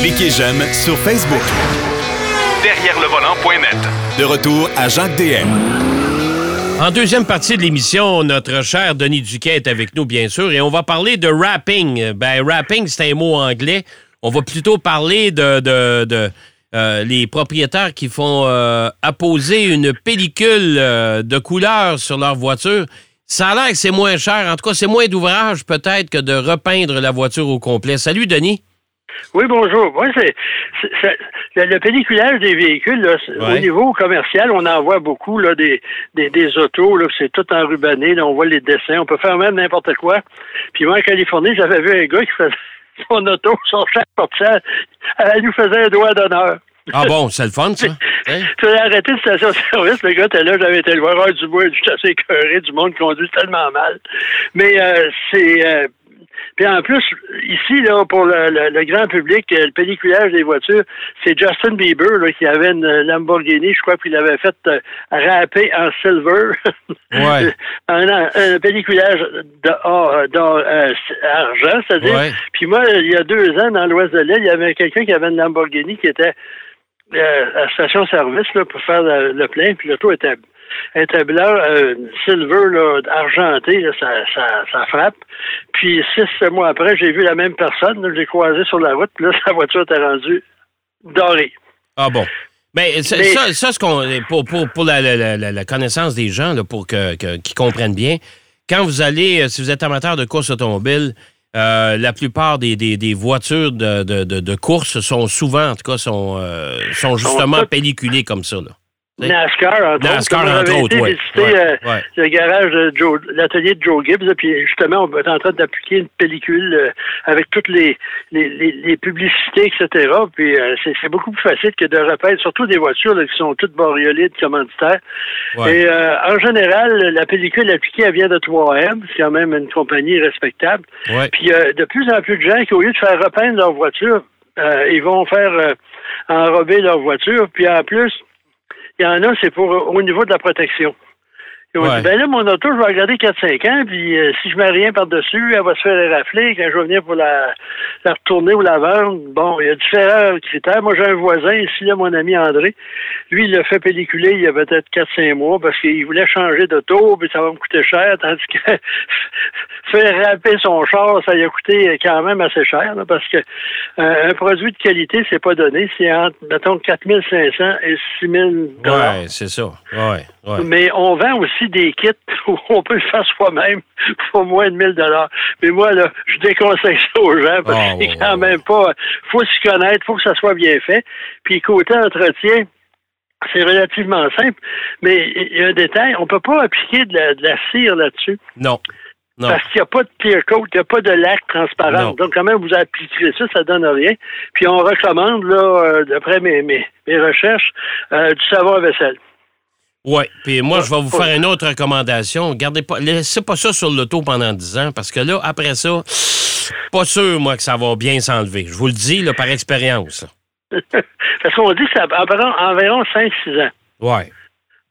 Cliquez j'aime sur Facebook. Derrière le volant.net. De retour à Jacques DM. En deuxième partie de l'émission, notre cher Denis Duquet est avec nous, bien sûr, et on va parler de rapping. Ben, rapping, c'est un mot anglais. On va plutôt parler de, de, de euh, les propriétaires qui font euh, apposer une pellicule euh, de couleur sur leur voiture. Ça a l'air que c'est moins cher. En tout cas, c'est moins d'ouvrage peut-être que de repeindre la voiture au complet. Salut, Denis. Oui, bonjour. Moi, c'est, le, le pelliculage des véhicules, là, Ouais. au niveau commercial, on en voit beaucoup là, des, des, des autos, là, c'est tout enrubanné, là, on voit les dessins, on peut faire même n'importe quoi. Puis moi, en Californie, j'avais vu un gars qui faisait son auto, son chaque portière, elle nous faisait un doigt d'honneur. Ah bon, c'est le fun, ça? Hein? Tu as arrêté de station-service, le gars était là, j'avais été le voir, ah, du bois, je suis assez écœuré, du monde conduit tellement mal. Mais euh, c'est... euh, puis en plus, ici, là, pour le, le- le grand public, euh, le pelliculage des voitures, c'est Justin Bieber là, qui avait une Lamborghini, je crois, puis il l'avait fait euh, râper en silver. Ouais. un, un pelliculage d'argent, c'est-à-dire. Ouais. Puis moi, il y a deux ans, dans l'ouest de l'île, il y avait quelqu'un qui avait une Lamborghini qui était euh, à la station-service là, pour faire le, le plein, puis l'auto était, était blanc, euh, silver, là, argenté, là, ça, ça, ça frappe. Puis six mois après, j'ai vu la même personne, là, j'ai croisé sur la route, puis là, sa voiture était rendue dorée. Ah bon. Mais, ça, Mais- ça, ça, ce qu'on- pour, pour, pour la, la- la- la- connaissance des gens, là, pour que, qu'ils comprennent bien, quand vous allez, euh, si vous êtes amateur de course automobile, euh, la plupart des, des- des voitures de, de, de- de course sont souvent, en tout cas, sont, euh, sont justement pelliculées comme ça. Là. NASCAR, entre NASCAR, autres. entre autres, été ouais. visiter Ouais, euh, ouais. le garage de Joe, l'atelier de Joe Gibbs, puis justement, on est en train d'appliquer une pellicule euh, avec toutes les, les, les, les publicités, etc. Puis euh, c'est, c'est beaucoup plus facile que de repeindre, surtout des voitures là, qui sont toutes bariolées de commanditaires. Et euh, en général, la pellicule appliquée, elle vient de 3M, c'est quand même une compagnie respectable. Puis de plus en plus de gens qui, au lieu de faire repeindre leur voiture, euh, ils vont faire enrober leur voiture. Puis en plus, il y en a, c'est pour euh, au niveau de la protection. Ils ont Ouais. dit, ben là, mon auto, je vais la garder 4-5 ans, puis euh, si je mets rien par-dessus, elle va se faire érafler. Quand je vais venir pour la, la retourner ou la vendre, bon, il y a différents critères. Moi, j'ai un voisin ici, là, mon ami André. Lui, il l'a fait pelliculer il y a peut-être 4-5 mois parce qu'il voulait changer d'auto, puis ça va me coûter cher, tandis que faire râper son char, ça lui a coûté quand même assez cher, là, parce que euh, un produit de qualité, c'est pas donné. C'est entre, mettons, 4500 et 6000 Ouais, c'est ça. Ouais, ouais. mais on vend aussi des kits où on peut le faire soi-même pour moins de 1000 dollars. Mais moi, là, je déconseille ça aux gens parce Ah, que c'est quand même pas... faut s'y connaître, faut que ça soit bien fait. Puis côté entretien, c'est relativement simple, mais il y a un détail, on peut pas appliquer de la, de la cire là-dessus. Non. Non. Parce qu'il n'y a pas de clear coat, il n'y a pas de lac transparent. Non. Donc, quand même, vous appliquerez ça, ça donne rien. Puis, on recommande, là, euh, d'après mes, mes, mes recherches, euh, du savon à vaisselle. Oui, puis moi, je vais vous Ouais. faire une autre recommandation. Gardez pas, laissez pas ça sur l'auto pendant 10 ans, parce que là, après ça, pas sûr, moi, que ça va bien s'enlever. Je vous le dis, là, par expérience. Parce qu'on dit que ça environ, environ 5-6 ans, Ouais.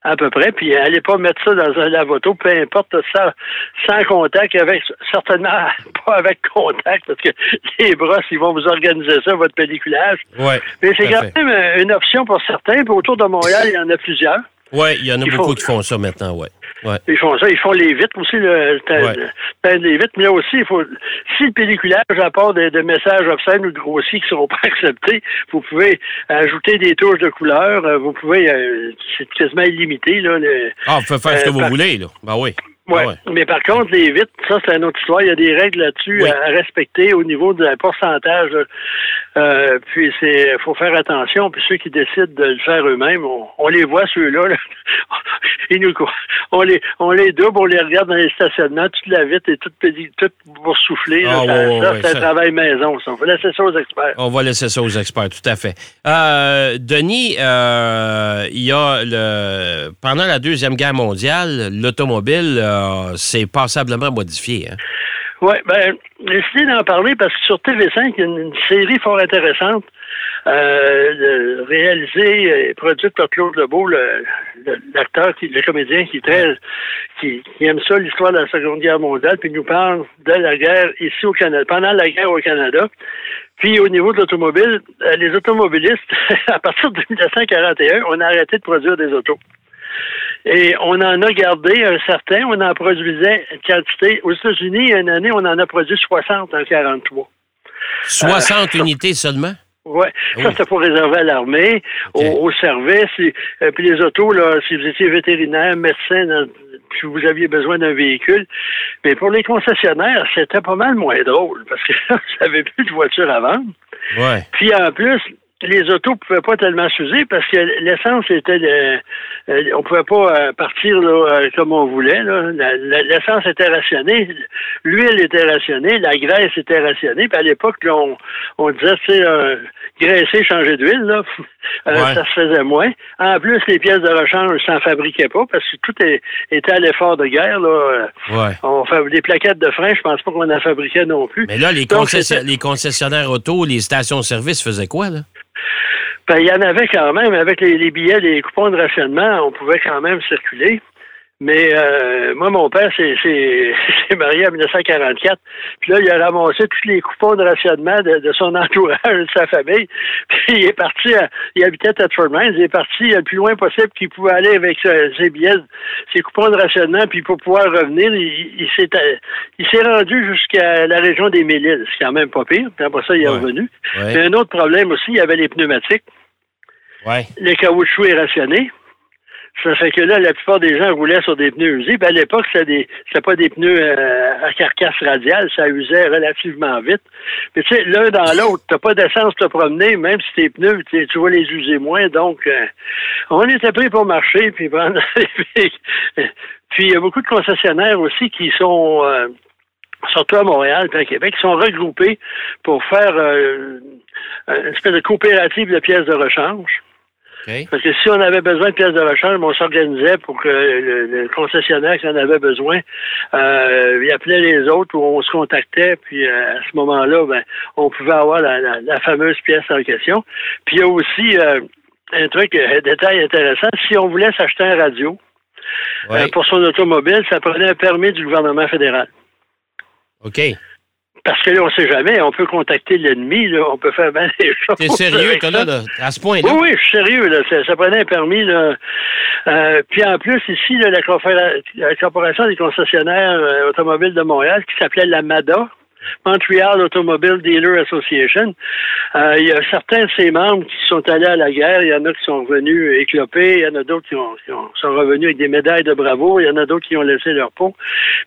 à peu près. Puis, allez pas mettre ça dans un lave-auto, peu importe, ça, sans contact, avec certainement pas avec contact, parce que les brosses, ils vont vous organiser ça, votre pelliculage. Ouais. Mais c'est quand même euh, une option pour certains. Puis, autour de Montréal, il y en a plusieurs. Ouais, il y en a beaucoup qui font ça maintenant, ouais. Ouais. Ils font ça, ils font les vitres aussi, le Ouais. le teint des vitres, mais là aussi, il faut si le pelliculage apporte des, des messages obscènes ou grossiers qui ne seront pas acceptés, vous pouvez ajouter des touches de couleur, euh, vous pouvez euh, c'est quasiment illimité, là. le- Ah, vous pouvez faire ce que Euh, vous par- voulez, là. Ben oui. Ouais. Ah ouais. Mais par contre, les vitres, ça, c'est une autre histoire. Il y a des règles là-dessus Oui. à, respecter au niveau du pourcentage. Euh, puis c'est faut faire attention. Puis ceux qui décident de le faire eux-mêmes, on, on les voit ceux-là. là. Ils nous courent. on les on les double, on les regarde dans les stationnements, toute la vitre est toute toute boursouflée. Ah, ça, ouais, ouais, ça, ouais, c'est un travail maison. Ça. On va laisser ça aux experts. On va laisser ça aux experts, tout à fait. Euh, Denis, euh, il y a le pendant la Deuxième Guerre mondiale, l'automobile euh, s'est passablement modifié. Hein? Oui, ben, j'ai décidé d'en parler parce que sur TV5, il y a une, série fort intéressante euh, réalisée et produite par Claude Lebeau, le- le- l'acteur, le comédien qui, est très, qui, qui aime ça, l'histoire de la Seconde Guerre mondiale, puis il nous parle de la guerre ici au Canada, pendant la guerre au Canada. Puis au niveau de l'automobile, euh, les automobilistes, à partir de 1941, on a arrêté de produire des autos. Et on en a gardé un certain, on en produisait une quantité. Aux États-Unis, une année, on en a produit 60 en 43. 60 unités seulement? Oui, ça c'était pour réserver à l'armée, au, service. Et, puis les autos, là, si vous étiez vétérinaire, médecin, puis vous aviez besoin d'un véhicule. Mais pour les concessionnaires, c'était pas mal moins drôle parce que vous n'avez plus de voiture à vendre. Ouais. Puis en plus, les autos pouvaient pas tellement s'user parce que l'essence était de, euh, on pouvait pas euh, partir là, euh, comme on voulait. L'essence était rationnée, l'huile était rationnée, la graisse était rationnée. Puis à l'époque, on, on disait, tu sais, graisser, changer d'huile, là, ça se faisait moins. En plus, les pièces de rechange s'en fabriquaient pas parce que tout était à l'effort de guerre. Là. On fait des plaquettes de frein, je pense pas qu'on en fabriquait non plus. Mais là, les, les concessionnaires auto, les stations-service faisaient quoi, là? Ben, il y en avait quand même. Avec les, billets, les coupons de rationnement, on pouvait quand même circuler. Mais euh, moi, mon père s'est marié en 1944. Puis là, il a ramassé tous les coupons de rationnement de, son entourage, de sa famille. Puis il est parti, il habitait à Mines, il est parti le plus loin possible qu'il pouvait aller avec ses billets, ses coupons de rationnement, puis pour pouvoir revenir, il, il s'est rendu jusqu'à la région des Mélides. C'est quand même pas pire. Puis après ça, il est revenu. Mais un autre problème aussi, il y avait les pneumatiques. Ouais. Le caoutchouc est rationné. Ça fait que là, la plupart des gens roulaient sur des pneus usés. Ben, à l'époque, des c'était pas des pneus euh, à carcasse radiale, ça usait relativement vite. Mais tu sais, l'un dans l'autre, t'as pas d'essence te promener, même si tes pneus, tu vas les user moins. Donc, euh, on était pris pour marcher, puis puis il y a beaucoup de concessionnaires aussi qui sont euh, surtout à Montréal et à Québec, qui sont regroupés pour faire une espèce de coopérative de pièces de rechange. Parce que si on avait besoin de pièces de rechange, on s'organisait pour que le, concessionnaire qui en avait besoin, euh, il appelait les autres ou on se contactait, puis euh, à ce moment-là, ben, on pouvait avoir la, fameuse pièce en question. Puis il y a aussi euh, un truc, un détail intéressant, si on voulait s'acheter un radio pour son automobile, ça prenait un permis du gouvernement fédéral. OK. Parce que là, on ne sait jamais, on peut contacter l'ennemi, on peut faire bien des choses. T'es sérieux, toi, là, à ce point-là? Oui, oui, je suis sérieux, là. Ça, prenait un permis, là. Euh, puis en plus, ici, la, Corporation des concessionnaires euh, automobiles de Montréal, qui s'appelait la MADA, Montreal Automobile Dealer Association. Euh, il y a certains de ses membres qui sont allés à la guerre. Il y en a qui sont revenus éclopés. Il y en a d'autres qui, sont revenus avec des médailles de bravo. Il y en a d'autres qui ont laissé leur peau.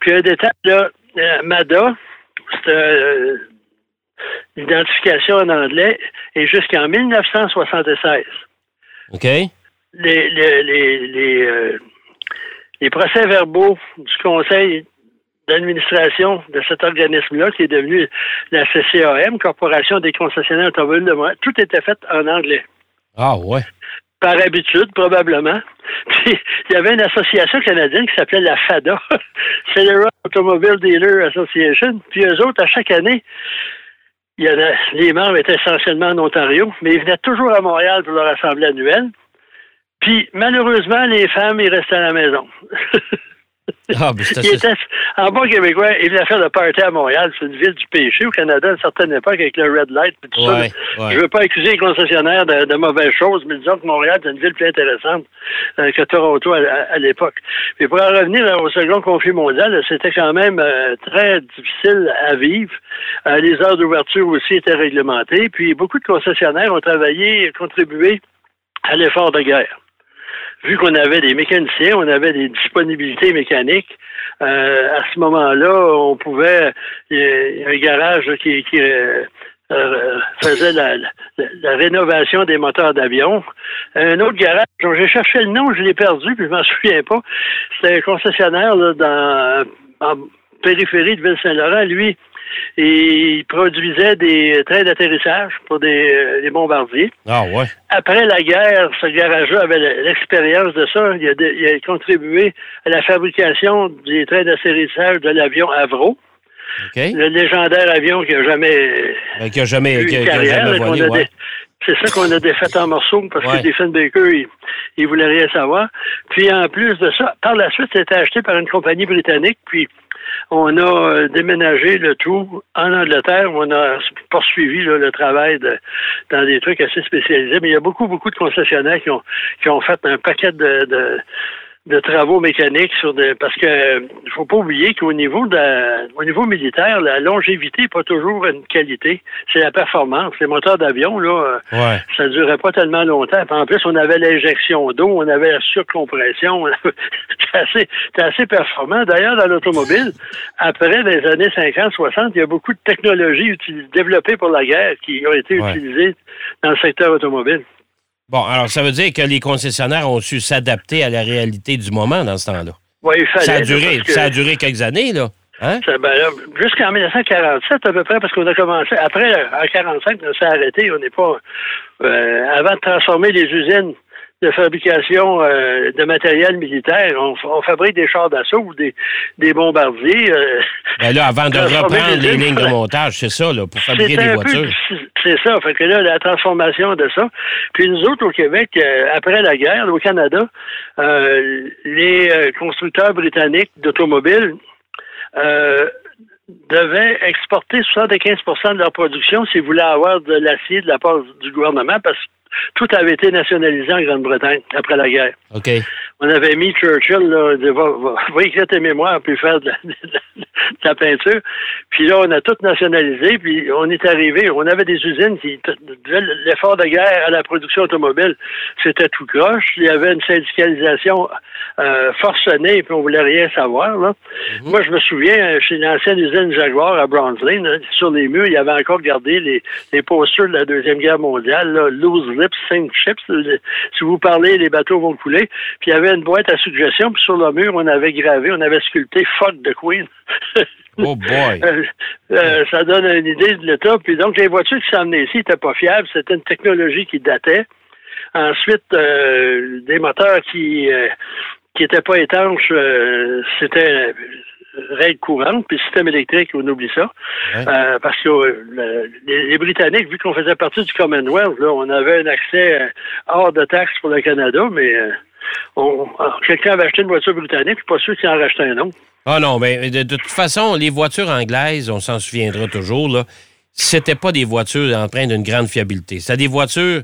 Puis un détail, là, MADA, l'identification en anglais, et jusqu'en 1976. OK. Les, les, les, euh, les, procès-verbaux du conseil d'administration de cet organisme-là, qui est devenu la CCAM, Corporation des concessionnaires automobiles de Montréal, tout était fait en anglais. Ah ouais par habitude, probablement. Puis, il y avait une association canadienne qui s'appelait la FADA, Federal Automobile Dealer Association. Puis eux autres, à chaque année, il y en a, les membres étaient essentiellement en Ontario, mais ils venaient toujours à Montréal pour leur assemblée annuelle. Puis, malheureusement, les femmes, ils restaient à la maison. Ah, ben, il était, en bon québécois, il venait faire le party à Montréal. C'est une ville du péché au Canada à une certaine époque avec le red light et tout ça. Je veux pas accuser les concessionnaires de, mauvaises choses, mais disons que Montréal est une ville plus intéressante euh, que Toronto à, l'époque. Mais pour en revenir au second conflit mondial, c'était quand même euh, très difficile à vivre. Euh, les heures d'ouverture aussi étaient réglementées. Puis beaucoup de concessionnaires ont travaillé et contribué à l'effort de guerre vu qu'on avait des mécaniciens, on avait des disponibilités mécaniques, euh, à ce moment-là, on pouvait, il y a un garage qui, euh, euh, faisait la, rénovation des moteurs d'avion. Un autre garage, j'ai cherché le nom, je l'ai perdu, puis je m'en souviens pas. C'était un concessionnaire dans en périphérie de Ville-Saint-Laurent. Lui, et il produisait des trains d'atterrissage pour des, euh, bombardiers. Ah ouais. Après la guerre, ce garage-là avait l'expérience de ça. Il a, contribué à la fabrication des trains d'atterrissage de l'avion Avro. Le légendaire avion qui n'a jamais, ben, qui a jamais, qui jamais volé, C'est ça qu'on a défait en morceaux parce que Diefenbaker, il, ne voulait rien savoir. Puis en plus de ça, par la suite, c'était acheté par une compagnie britannique. Puis On a euh, déménagé le tout en Angleterre. On a poursuivi le travail dans des trucs assez spécialisés. Mais il y a beaucoup, beaucoup de concessionnaires qui ont, qui ont fait un paquet de, de de travaux mécaniques sur des parce que il faut pas oublier qu'au niveau de au niveau militaire, la longévité n'est pas toujours une qualité, c'est la performance. Les moteurs d'avion là, Ouais. euh, ça durait pas tellement longtemps. En plus, on avait l'injection d'eau, on avait la surcompression. C'était assez, c'était assez performant. D'ailleurs, dans l'automobile, après les années 50-60, il y a beaucoup de technologies développées pour la guerre qui ont été Ouais. utilisées dans le secteur automobile. Bon, alors ça veut dire que les concessionnaires ont su s'adapter à la réalité du moment dans ce temps-là. Ouais, il fallait, Ça a duré, que- ça a duré quelques années, là. Hein? Ben jusqu'en 1947 à peu près, parce qu'on a commencé. Après, en 45, on s'est arrêté. On n'est pas. euh, avant de transformer les usines de fabrication euh, de matériel militaire, on, on fabrique des chars d'assaut ou des, des bombardiers. euh, Ben là, avant de reprendre les lignes, de montage, c'est ça, là, pour fabriquer des voitures. C'est ça. Fait que là, la transformation de ça. Puis nous autres, au Québec, euh, après la guerre, au Canada, les constructeurs britanniques d'automobiles devaient exporter 75% de leur production s'ils voulaient avoir de l'acier de la part du gouvernement parce que tout avait été nationalisé en Grande-Bretagne après la guerre. On avait mis Churchill, là, de, va, va, va écrire tes mémoires, puis faire de la, de la- de la peinture. Puis là, on a tout nationalisé, puis on est arrivé, on avait des usines qui, l'effort de guerre à la production automobile, c'était tout croche. Il y avait une syndicalisation euh, forcenée, puis on voulait rien savoir. Là. Moi, je me souviens, chez l'ancienne usine Jaguar à Brownsville, là, sur les murs, il y avait encore gardé les, les posters de la Deuxième Guerre mondiale, là, loose lips, sink ships. Si vous parlez, les bateaux vont couler. Puis il y avait une boîte à suggestions, puis sur le mur, on avait gravé, on avait sculpté Fuck the Queen. Oh boy. Euh, euh, ça donne une idée de l'État. Puis donc, les voitures qui s'emmenaient ici n'étaient pas fiables. C'était une technologie qui datait. Ensuite, euh, des moteurs qui qui n'étaient pas étanches, c'était règle courante, puis système électrique, on oublie ça. Ouais. Euh, parce que euh, le- les, les Britanniques, vu qu'on faisait partie du Commonwealth, là, on avait un accès euh, hors de taxe pour le Canada, mais quelqu'un avait acheté une voiture britannique, je suis pas sûr qu'il en rachetait un autre. Ah non, mais de, de toute façon, les voitures anglaises, on s'en souviendra toujours, là, c'était pas des voitures empreintes d'une grande fiabilité. C'était des voitures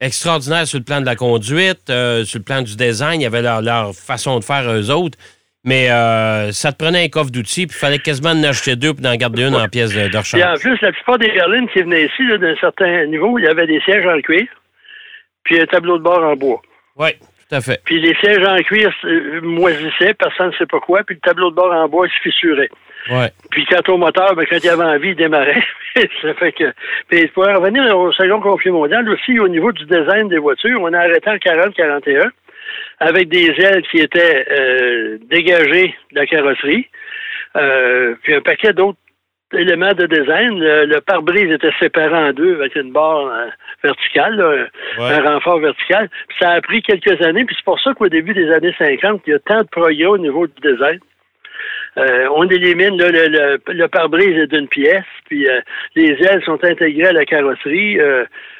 extraordinaires sur le plan de la conduite, euh, sur le plan du design. Il y avait leur, leur façon de faire eux autres. Mais euh, ça te prenait un coffre d'outils, puis il fallait quasiment en acheter deux puis d'en garder une en pièces de, de Puis en plus, la plupart des berlines qui venaient ici, d'un certain niveau, il y avait des sièges en cuir, puis un tableau de bord en bois. Oui, tout à fait. Puis les sièges en cuir euh, moisissaient, personne ne sait pas quoi, puis le tableau de bord en bois se fissurait. Ouais. Puis quant au moteur, ben, quand il avait envie, il démarrait. ça fait que. Puis pour en revenir au second conflit mondial, aussi au niveau du design des voitures, on a arrêté en 40-41 avec des ailes qui étaient euh, dégagées de la carrosserie, euh, puis un paquet d'autres éléments de design. Le, le pare-brise était séparé en deux avec une barre euh, verticale, là, Ouais. un renfort vertical. Puis ça a pris quelques années, puis c'est pour ça qu'au début des années 50, il y a tant de progrès au niveau du design. Euh, on élimine là, le, le, le pare-brise d'une pièce, puis euh, les ailes sont intégrées à la carrosserie,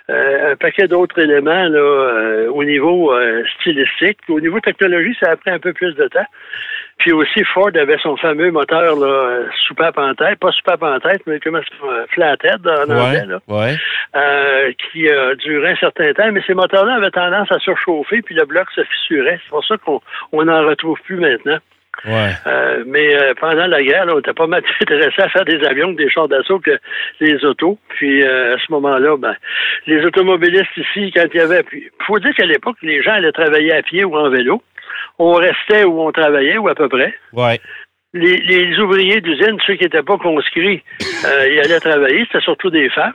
un paquet d'autres éléments là, au niveau stylistique. Au niveau technologie, ça a pris un peu plus de temps. Puis aussi, Ford avait son fameux moteur là, euh, soupape en tête, pas soupape en tête, mais comment euh, flathead en anglais, là, Ouais. euh, qui a duré un certain temps. Mais ces moteurs-là avaient tendance à surchauffer, puis le bloc se fissurait. C'est pour ça qu'on on n'en retrouve plus maintenant. Ouais. Euh, mais euh, pendant la guerre, là, on était pas mal intéressé à faire des avions des chars d'assaut que les autos. Puis euh, à ce moment-là, ben, les automobilistes ici, quand il y avait... Puis, faut dire qu'à l'époque, les gens allaient travailler à pied ou en vélo. On restait où on travaillait, ou à peu près. Ouais. Les, les ouvriers d'usine, ceux qui n'étaient pas conscrits, euh, ils allaient travailler. C'était surtout des femmes.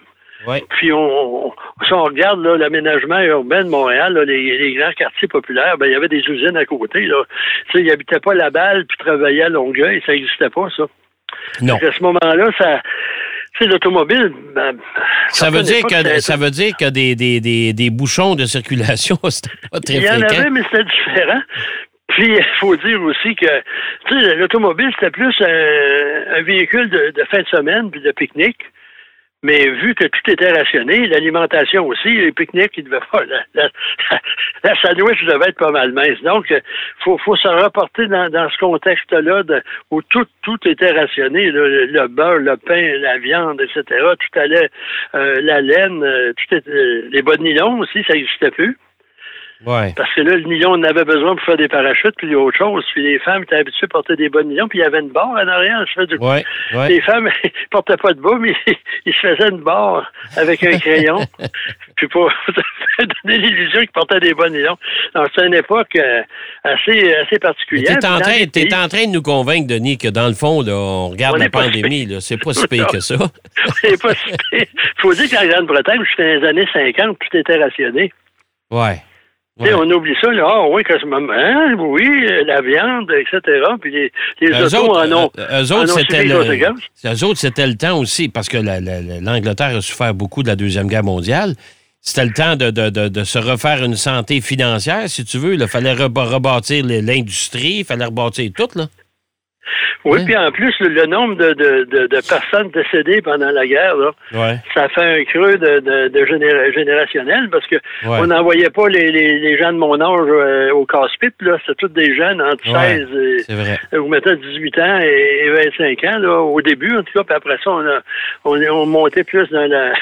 Ouais. Puis on, on- si on regarde l'aménagement urbain de Montréal, là, les, les grands quartiers populaires, ben il y avait des usines à côté. Là. Ils n'habitaient pas la balle puis travaillaient à Longueuil, ça n'existait pas, ça. Non. À ce moment-là, ça. Sais, l'automobile. ben, Ça veut dire que ça veut dire que des, des, des, des bouchons de circulation, c'était pas très Il y en fréquent. avait, mais c'était différent. Puis, il faut dire aussi que, tu sais, l'automobile, c'était plus un, un véhicule de, de fin de semaine puis de pique-nique. Mais vu que tout était rationné, l'alimentation aussi, les pique-niques, ils devaient pas. La, la, sandwich devait être pas mal mince. Donc, il faut, faut se reporter dans, dans ce contexte-là où tout, tout était rationné. Le, beurre, le pain, la viande, etc. Tout allait, euh, la laine, euh, tout était, les bonnes nylons aussi, ça n'existait plus. Parce que là, le nylon, on avait besoin pour faire des parachutes, puis autre chose. Puis les femmes étaient habituées à porter des bonnes nylons, puis il y avait une barre en arrière. Je du... ouais, Les femmes ne portaient pas de bas, mais ils se faisaient une barre avec un crayon. puis pour donner l'illusion qu'ils portaient des bonnes nylons. Donc, c'est une époque euh, assez, assez particulière. Tu es, en train de nous convaincre, Denis, que dans le fond, là, on regarde la pandémie. C'est pas si pire que ça. c'est pas si pire. Il faut dire qu'en Grande-Bretagne, jusqu'à les années 50, tout était rationné. Ouais. On oublie ça, là. Ah oui, hein, oui, la viande, etc. Puis les, les autos en ont. Euh, eux autres, c'était le, eux autres, c'était le temps aussi, parce que l'Angleterre a souffert beaucoup de la Deuxième Guerre mondiale. C'était le temps de, de, de, se refaire une santé financière, si tu veux. Il fallait rebâtir l'industrie, il fallait rebâtir tout, là. Oui, puis en plus, le, nombre de, de, de, personnes décédées pendant la guerre, là, ça fait un creux de, de, générationnel parce que on n'envoyait pas les, les, gens de mon âge euh, au casse-pit. C'était tous des jeunes entre 16 et, vous mettez 18 ans et, 25 ans, là, au début, en tout cas, puis après ça, on a on, on montait plus dans la,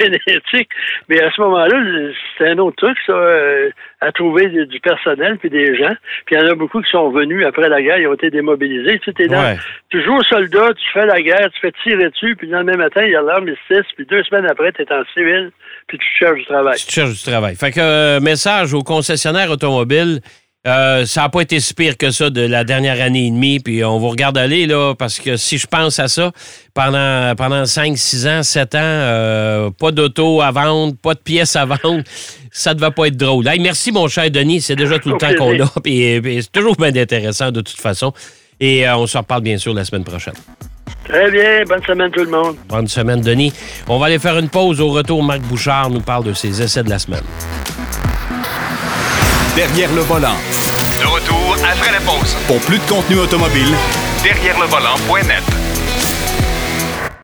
génétique. Mais à ce moment-là, c'était un autre truc, ça. Euh, à trouver du, personnel puis des gens. Puis il y en a beaucoup qui sont venus après la guerre, ils ont été démobilisés. Tu dans, tu joues au soldat, tu fais la guerre, tu fais tirer dessus, puis le lendemain matin, il y a l'armistice, puis deux semaines après, tu es en civil, puis tu cherches du travail. Tu cherches du travail. Fait que euh, message aux concessionnaires automobiles. Euh, ça n'a pas été si pire que ça de la dernière année et demie, puis on vous regarde aller, là, parce que si je pense à ça, pendant, pendant 5, 6 ans, 7 ans, euh, pas d'auto à vendre, pas de pièces à vendre, ça ne devait pas être drôle. merci, mon cher Denis, c'est déjà tout le temps qu'on a, puis, c'est toujours bien intéressant de toute façon. Et euh, on se reparle bien sûr la semaine prochaine. Très bien. Bonne semaine tout le monde. Bonne semaine, Denis. On va aller faire une pause. Au retour, Marc Bouchard nous parle de ses essais de la semaine. Derrière le volant. De retour après la pause. Pour plus de contenu automobile, derrière le volant.net.